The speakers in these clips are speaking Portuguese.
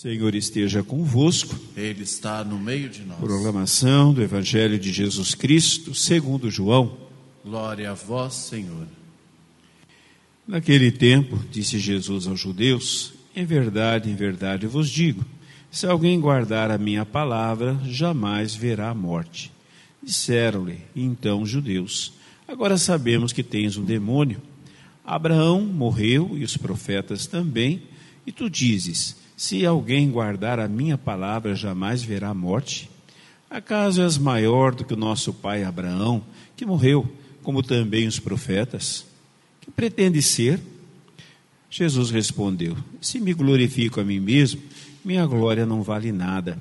Senhor esteja convosco. Ele está no meio de nós. Proclamação do Evangelho de Jesus Cristo, segundo João. Glória a vós, Senhor. Naquele tempo, disse Jesus aos judeus: Em verdade, em verdade vos digo: se alguém guardar a minha palavra, jamais verá a morte. Disseram-lhe então os judeus: Agora sabemos que tens um demônio. Abraão morreu e os profetas também, e tu dizes: Se alguém guardar a minha palavra, jamais verá morte. Acaso és maior do que o nosso pai Abraão, que morreu, como também os profetas? Que pretende ser? Jesus respondeu: Se me glorifico a mim mesmo, minha glória não vale nada.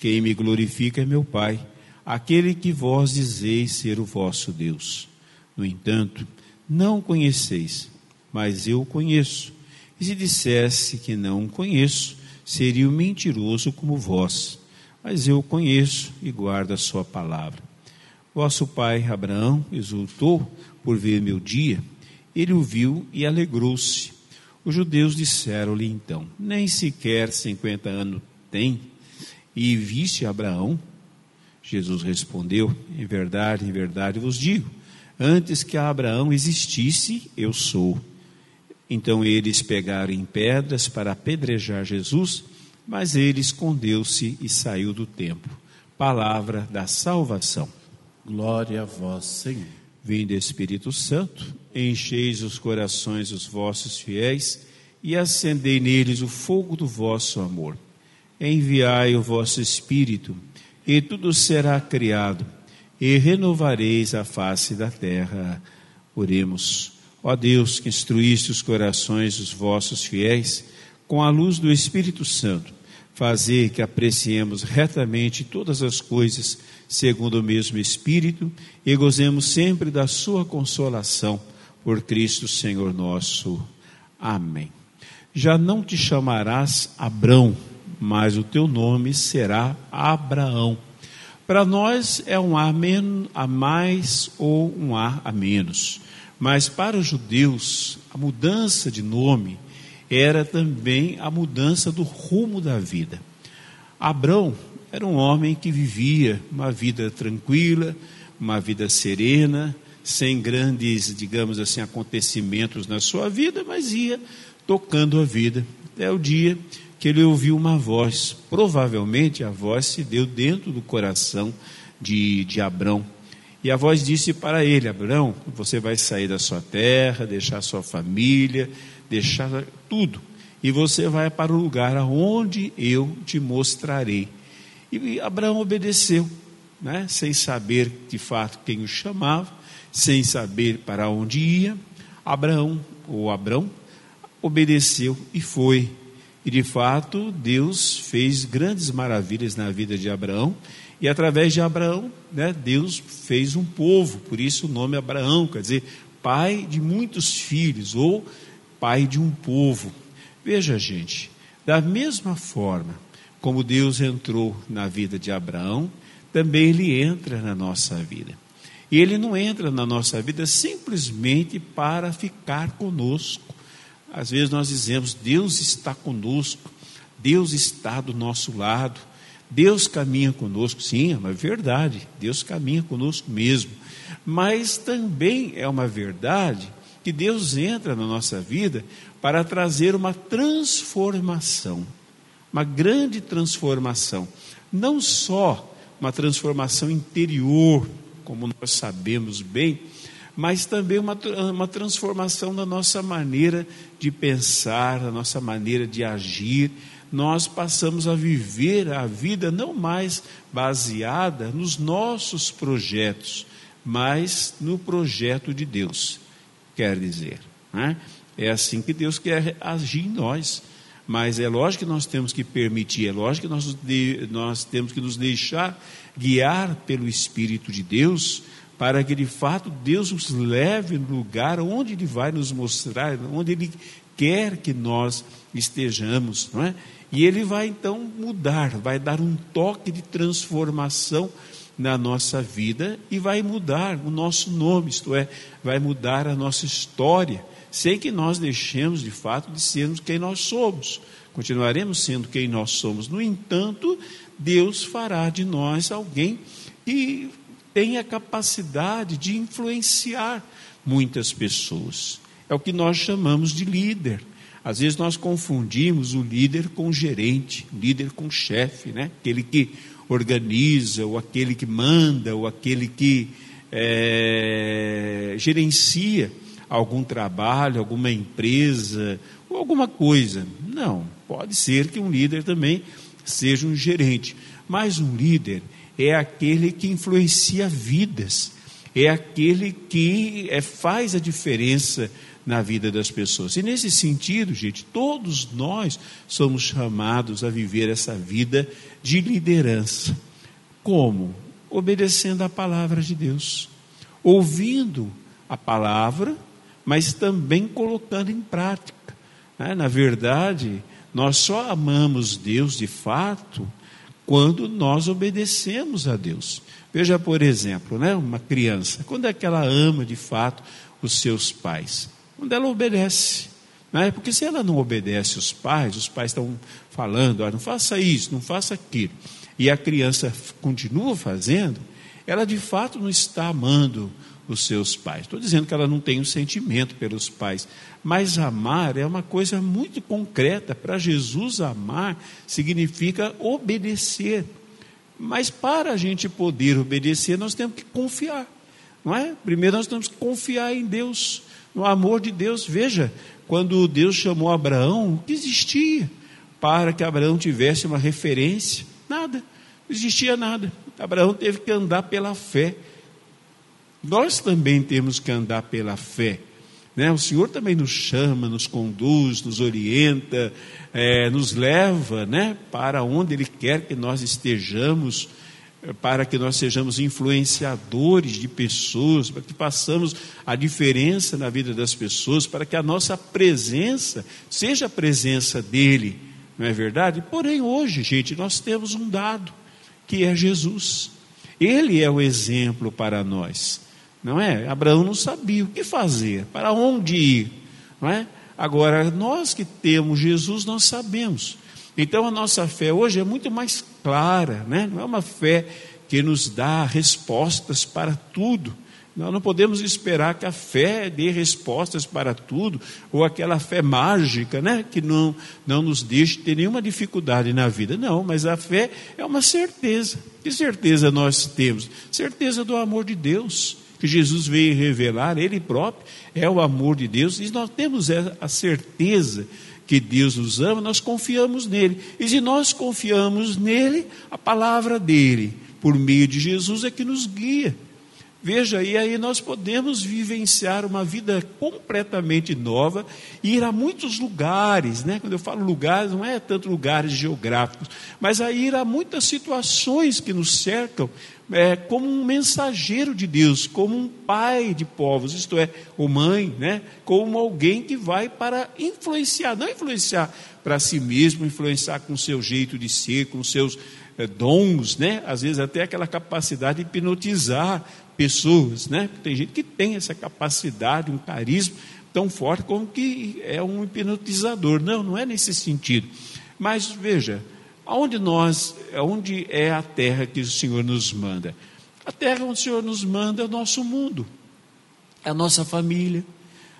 Quem me glorifica é meu Pai, aquele que vós dizeis ser o vosso Deus. No entanto, não conheceis, mas eu o conheço. E se dissesse que não conheço, seria um mentiroso como vós. Mas eu conheço e guardo a sua palavra. Vosso pai Abraão exultou por ver meu dia. Ele o viu e alegrou-se. Os judeus disseram-lhe então: Nem sequer cinquenta anos tem, e viste Abraão? Jesus respondeu: Em verdade, em verdade vos digo Antes que Abraão existisse, eu sou. Então eles pegaram em pedras para apedrejar Jesus, mas ele escondeu-se e saiu do templo. Palavra da salvação. Glória a vós, Senhor. Vinde Espírito Santo, encheis os corações dos vossos fiéis e acendei neles o fogo do vosso amor. Enviai o vosso Espírito, e tudo será criado e renovareis a face da terra. Oremos. Ó Deus, que instruíste os corações dos vossos fiéis com a luz do Espírito Santo, fazer que apreciemos retamente todas as coisas segundo o mesmo Espírito e gozemos sempre da sua consolação por Cristo Senhor nosso. Amém. Já não te chamarás Abrão, mas o teu nome será Abraão para nós é um A, a mais ou um A a menos. Mas para os judeus, a mudança de nome era também a mudança do rumo da vida. Abrão era um homem que vivia uma vida tranquila, uma vida serena, sem grandes, digamos assim, acontecimentos na sua vida, mas ia tocando a vida até o dia que ele ouviu uma voz. Provavelmente a voz se deu dentro do coração de, de Abrão. E a voz disse para ele: Abrão, você vai sair da sua terra, deixar sua família, deixar tudo, e você vai para o lugar aonde eu te mostrarei. E Abraão obedeceu, né? sem saber de fato quem o chamava, sem saber para onde ia. Abraão, ou Abrão, obedeceu e foi e de fato, Deus fez grandes maravilhas na vida de Abraão, e através de Abraão, né, Deus fez um povo, por isso o nome Abraão, quer dizer, pai de muitos filhos, ou pai de um povo. Veja, gente, da mesma forma como Deus entrou na vida de Abraão, também ele entra na nossa vida. E ele não entra na nossa vida simplesmente para ficar conosco às vezes nós dizemos, Deus está conosco, Deus está do nosso lado, Deus caminha conosco. Sim, é uma verdade, Deus caminha conosco mesmo. Mas também é uma verdade que Deus entra na nossa vida para trazer uma transformação, uma grande transformação. Não só uma transformação interior, como nós sabemos bem, mas também uma, uma transformação da nossa maneira de pensar, da nossa maneira de agir. Nós passamos a viver a vida não mais baseada nos nossos projetos, mas no projeto de Deus. Quer dizer, né? é assim que Deus quer agir em nós. Mas é lógico que nós temos que permitir, é lógico que nós, nós temos que nos deixar guiar pelo Espírito de Deus para que de fato Deus nos leve no lugar onde Ele vai nos mostrar, onde Ele quer que nós estejamos, não é? E Ele vai então mudar, vai dar um toque de transformação na nossa vida e vai mudar o nosso nome, isto é, vai mudar a nossa história, sem que nós deixemos de fato de sermos quem nós somos. continuaremos sendo quem nós somos. No entanto, Deus fará de nós alguém que tenha capacidade de influenciar muitas pessoas. É o que nós chamamos de líder. Às vezes nós confundimos o líder com o gerente, líder com o chefe, né? aquele que organiza, ou aquele que manda, ou aquele que é, gerencia algum trabalho, alguma empresa, ou alguma coisa. Não, pode ser que um líder também seja um gerente, mas um líder é aquele que influencia vidas, é aquele que é, faz a diferença na vida das pessoas. E nesse sentido, gente, todos nós somos chamados a viver essa vida de liderança. Como? Obedecendo a palavra de Deus, ouvindo a palavra, mas também colocando em prática. Né? Na verdade, nós só amamos Deus de fato quando nós obedecemos a Deus. Veja, por exemplo, né, uma criança, quando é que ela ama de fato os seus pais? Quando ela obedece. Né? Porque se ela não obedece os pais, os pais estão falando, ah, não faça isso, não faça aquilo, e a criança continua fazendo, ela de fato não está amando os seus pais. Estou dizendo que ela não tem um sentimento pelos pais, mas amar é uma coisa muito concreta. Para Jesus, amar significa obedecer. Mas para a gente poder obedecer, nós temos que confiar, não é? Primeiro nós temos que confiar em Deus, no amor de Deus. Veja, quando Deus chamou Abraão, o que existia para que Abraão tivesse uma referência? Nada, não existia nada. Abraão teve que andar pela fé. Nós também temos que andar pela fé. Né? O Senhor também nos chama, nos conduz, nos orienta, é, nos leva né? para onde Ele quer que nós estejamos, é, para que nós sejamos influenciadores de pessoas, para que façamos a diferença na vida das pessoas, para que a nossa presença seja a presença dEle, não é verdade? Porém, hoje, gente, nós temos um dado, que é Jesus. Ele é o exemplo para nós. Não é? Abraão não sabia o que fazer, para onde ir, não é? Agora, nós que temos Jesus, nós sabemos. Então, a nossa fé hoje é muito mais clara, né? não é uma fé que nos dá respostas para tudo. Nós não podemos esperar que a fé dê respostas para tudo, ou aquela fé mágica, né? que não, não nos deixe ter nenhuma dificuldade na vida. Não, mas a fé é uma certeza. Que certeza nós temos? Certeza do amor de Deus que Jesus veio revelar, Ele próprio é o amor de Deus, e nós temos a certeza que Deus nos ama, nós confiamos nele. E se nós confiamos nele, a palavra dele, por meio de Jesus, é que nos guia. Veja, e aí nós podemos vivenciar uma vida completamente nova ir a muitos lugares, né? Quando eu falo lugares, não é tanto lugares geográficos, mas a ir a muitas situações que nos cercam, é, como um mensageiro de Deus, como um pai de povos, isto é, ou mãe, né? Como alguém que vai para influenciar, não influenciar para si mesmo, influenciar com o seu jeito de ser, com seus é, dons, né? Às vezes até aquela capacidade de hipnotizar pessoas, né? Tem gente que tem essa capacidade, um carisma tão forte como que é um hipnotizador. Não, não é nesse sentido. Mas veja, aonde nós, onde é a terra que o Senhor nos manda? A terra onde o Senhor nos manda é o nosso mundo, é a nossa família.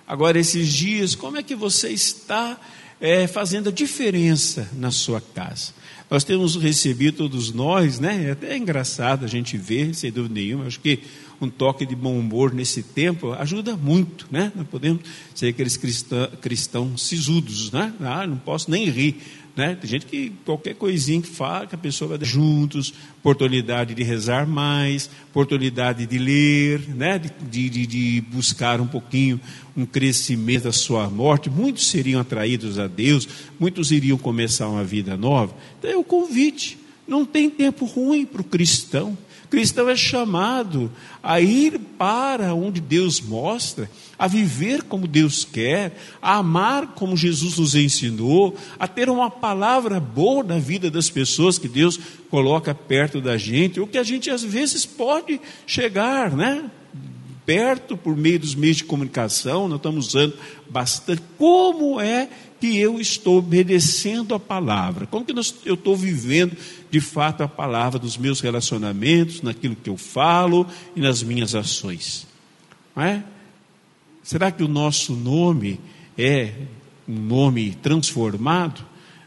Agora, esses dias, como é que você está é, fazendo a diferença na sua casa? Nós temos recebido todos nós, né? É até engraçado a gente ver, sem dúvida nenhuma. Acho que um toque de bom humor nesse tempo ajuda muito, né? Não podemos ser aqueles cristã, cristãos sisudos, né? Ah, não posso nem rir, né? Tem gente que qualquer coisinha que fala, que a pessoa vai juntos, oportunidade de rezar mais, oportunidade de ler, né? De, de, de buscar um pouquinho um crescimento da sua morte. Muitos seriam atraídos a Deus, muitos iriam começar uma vida nova. Então é o convite. Não tem tempo ruim para o cristão cristão é chamado a ir para onde Deus mostra, a viver como Deus quer, a amar como Jesus nos ensinou, a ter uma palavra boa na vida das pessoas que Deus coloca perto da gente, o que a gente às vezes pode chegar, né? Perto por meio dos meios de comunicação, nós estamos usando bastante. Como é que eu estou obedecendo a palavra? Como que eu estou vivendo de fato a palavra dos meus relacionamentos, naquilo que eu falo e nas minhas ações? É? Será que o nosso nome é um nome transformado?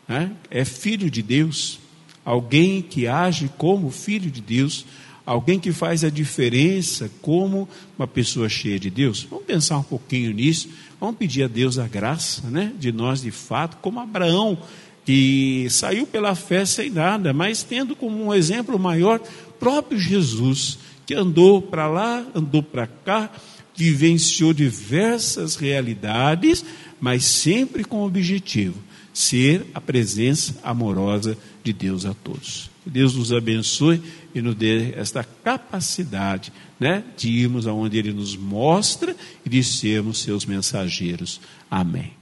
É? é filho de Deus, alguém que age como filho de Deus, alguém que faz a diferença como uma pessoa cheia de Deus. Vamos pensar um pouquinho nisso, vamos pedir a Deus a graça né, de nós de fato, como Abraão, que saiu pela fé sem nada, mas tendo como um exemplo maior próprio Jesus, que andou para lá, andou para cá, vivenciou diversas realidades, mas sempre com o objetivo ser a presença amorosa de Deus a todos. Deus nos abençoe e nos dê esta capacidade né, de irmos aonde Ele nos mostra e de sermos seus mensageiros. Amém.